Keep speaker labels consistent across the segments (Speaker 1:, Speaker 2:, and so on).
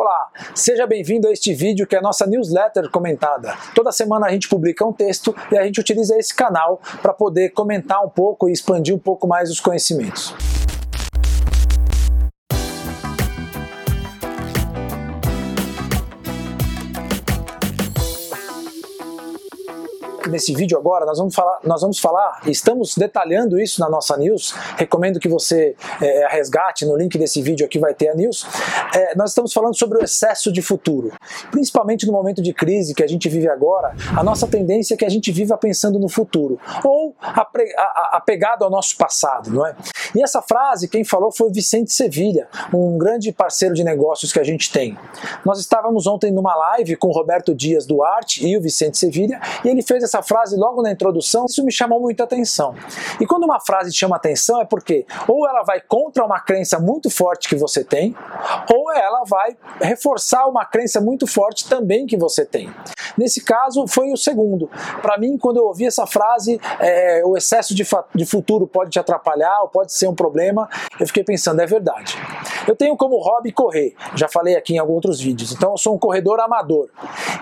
Speaker 1: Olá, seja bem-vindo a este vídeo que é a nossa newsletter comentada. Toda semana a gente publica um texto e a gente utiliza esse canal para poder comentar um pouco e expandir um pouco mais os conhecimentos. Nesse vídeo agora, nós vamos falar, nós vamos falar, estamos detalhando isso na nossa news, recomendo que você é, resgate, no link desse vídeo aqui vai ter a news, é, nós estamos falando sobre o excesso de futuro. Principalmente no momento de crise que a gente vive agora, a nossa tendência é que a gente viva pensando no futuro, ou apegado ao nosso passado, não é? E essa frase, quem falou foi o Vicente Sevilha, um grande parceiro de negócios que a gente tem. Nós estávamos ontem numa live com o Roberto Dias Duarte e o Vicente Sevilha, e ele fez essa frase logo na introdução, isso me chamou muita atenção. E quando uma frase te chama atenção é porque ou ela vai contra uma crença muito forte que você tem, ou ela vai reforçar uma crença muito forte também que você tem. Nesse caso, foi o segundo. Para mim, quando eu ouvi essa frase, é, o excesso de, de futuro pode te atrapalhar ou pode ser um problema, eu fiquei pensando, é verdade. Eu tenho como hobby correr, já falei aqui em alguns outros vídeos, então eu sou um corredor amador.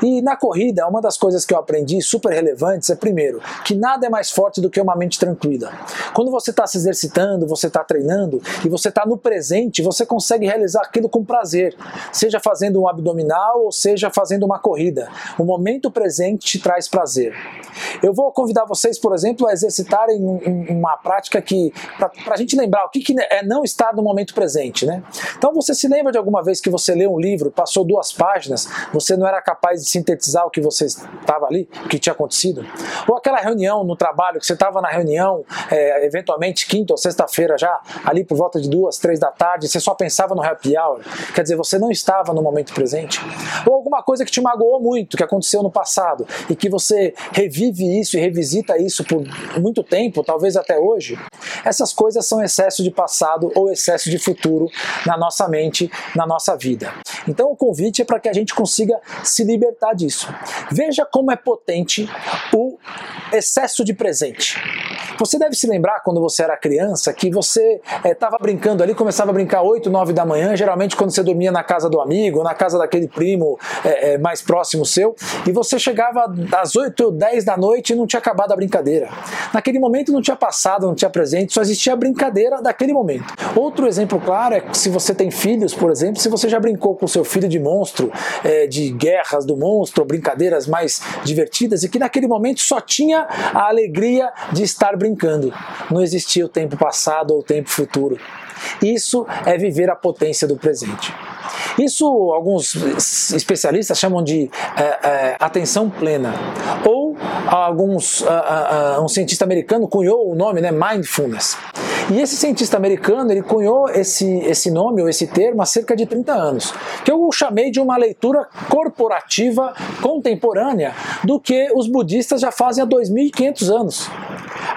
Speaker 1: E na corrida, uma das coisas que eu aprendi super relevantes é, primeiro, que nada é mais forte do que uma mente tranquila. Quando você está se exercitando, você está treinando e você está no presente, você consegue realizar aquilo com prazer, seja fazendo um abdominal ou seja fazendo uma corrida. O momento presente te traz prazer. Eu vou convidar vocês, por exemplo, a exercitarem uma prática que, para a gente lembrar o que, que é não estar no momento presente, né? Então você se lembra de alguma vez que você leu um livro, passou duas páginas, você não era capaz de sintetizar o que você estava ali, o que tinha acontecido? Ou aquela reunião no trabalho, que você estava na reunião, é, eventualmente quinta ou sexta-feira já, ali por volta de duas, três da tarde, você só pensava no happy hour, quer dizer, você não estava no momento presente? Ou alguma coisa que te magoou muito, que aconteceu no passado, e que você revive isso e revisita isso por muito tempo, talvez até hoje? Essas coisas são excesso de passado ou excesso de futuro na nossa mente, na nossa vida. Então o convite é para que a gente consiga se libertar disso. Veja como é potente o excesso de presente. Você deve se lembrar quando você era criança que você estava eh, é, brincando ali, começava a brincar 8, 9 da manhã, geralmente quando você dormia na casa do amigo, na casa daquele primo é, é, mais próximo seu, e você chegava às 8 ou 10 da noite e não tinha acabado a brincadeira. Naquele momento não tinha passado, não tinha presente, só existia a brincadeira daquele momento. Outro exemplo claro é se você tem filhos, por exemplo, se você já brincou com seu filho de monstro, de guerras do monstro, brincadeiras mais divertidas, e que naquele momento só tinha a alegria de estar brincando brincando. Não existia o tempo passado ou o tempo futuro. Isso é viver a potência do presente. Isso alguns especialistas chamam de é, é, atenção plena. Ou alguns, uh, uh, um cientista americano cunhou o nome, né, mindfulness. E esse cientista americano, ele cunhou esse, esse nome ou esse termo há cerca de 30 anos, que eu chamei de uma leitura corporativa contemporânea do que os budistas já fazem há 2.500 anos.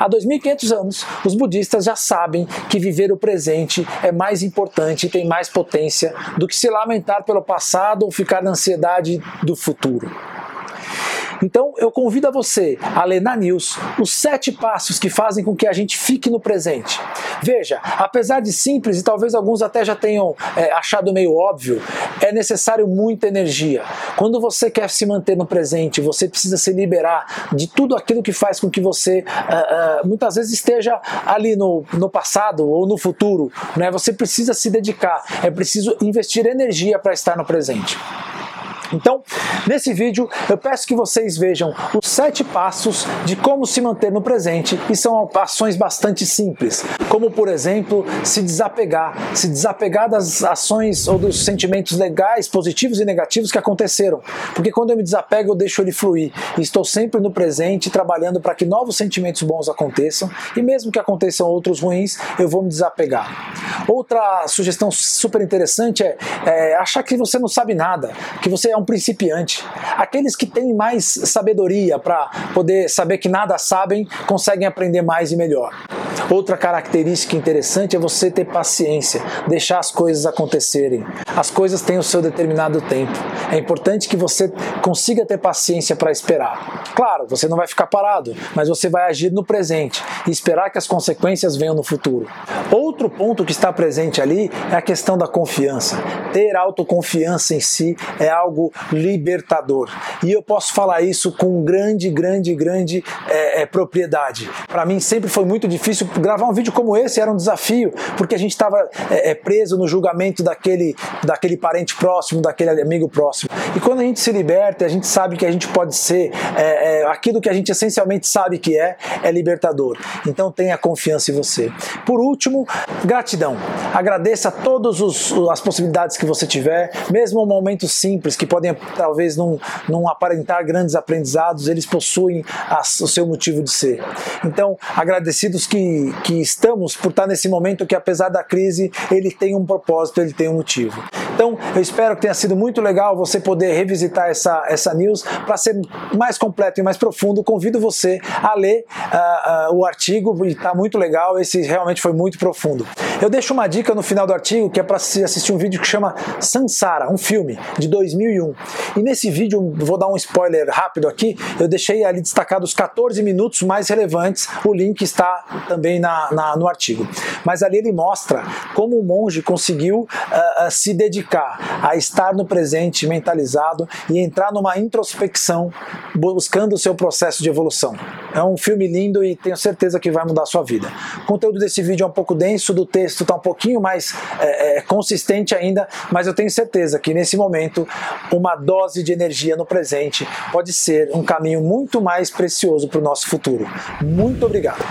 Speaker 1: Há 2.500 anos, os budistas já sabem que viver o presente é mais importante e tem mais potência do que se lamentar pelo passado ou ficar na ansiedade do futuro. Então eu convido a você a ler na News os sete passos que fazem com que a gente fique no presente. Veja, apesar de simples e talvez alguns até já tenham é, achado meio óbvio, é necessário muita energia. Quando você quer se manter no presente, você precisa se liberar de tudo aquilo que faz com que você uh, uh, muitas vezes esteja ali no, no passado ou no futuro. Né? Você precisa se dedicar, é preciso investir energia para estar no presente. Então, nesse vídeo, eu peço que vocês vejam os sete passos de como se manter no presente e são ações bastante simples, como por exemplo, se desapegar, se desapegar das ações ou dos sentimentos legais, positivos e negativos que aconteceram, porque quando eu me desapego, eu deixo ele fluir e estou sempre no presente trabalhando para que novos sentimentos bons aconteçam e mesmo que aconteçam outros ruins, eu vou me desapegar. Outra sugestão super interessante é, é achar que você não sabe nada, que você é um principiante. Aqueles que têm mais sabedoria para poder saber que nada sabem, conseguem aprender mais e melhor. Outra característica interessante é você ter paciência, deixar as coisas acontecerem. As coisas têm o seu determinado tempo. É importante que você consiga ter paciência para esperar. Claro, você não vai ficar parado, mas você vai agir no presente e esperar que as consequências venham no futuro. Outro ponto que está presente ali é a questão da confiança. Ter autoconfiança em si é algo libertador. E eu posso falar isso com grande, grande, grande é, é, propriedade. Para mim sempre foi muito difícil gravar um vídeo como esse, era um desafio, porque a gente estava é, é, preso no julgamento daquele, daquele parente próximo, daquele amigo próximo. E quando a gente se liberta, a gente sabe que a gente pode ser é, é, aquilo que a gente essencialmente sabe que é, é libertador. Então tenha confiança em você. Por último, gratidão. Agradeça todas as possibilidades que você tiver, mesmo momentos simples que podem talvez não, não aparentar grandes aprendizados, eles possuem o seu motivo de ser. Então, agradecidos que, que estamos por estar nesse momento que, apesar da crise, ele tem um propósito, ele tem um motivo. Então, eu espero que tenha sido muito legal você poder revisitar essa, essa news para ser mais completo e mais profundo. Convido você a ler uh, uh, o artigo está muito legal. Esse realmente foi muito profundo. Eu deixo uma dica no final do artigo que é para assistir um vídeo que chama Sansara, um filme de 2001. E nesse vídeo, vou dar um spoiler rápido aqui, eu deixei ali destacado os 14 minutos mais relevantes. O link está também na, na no artigo. Mas ali ele mostra como o monge conseguiu uh, uh, se dedicar a estar no presente mentalizado e entrar numa introspecção buscando o seu processo de evolução. É um filme lindo e tenho certeza que vai mudar a sua vida. O conteúdo desse vídeo é um pouco denso, do texto está um pouquinho mais é, é, consistente ainda, mas eu tenho certeza que nesse momento uma dose de energia no presente pode ser um caminho muito mais precioso para o nosso futuro. Muito obrigado.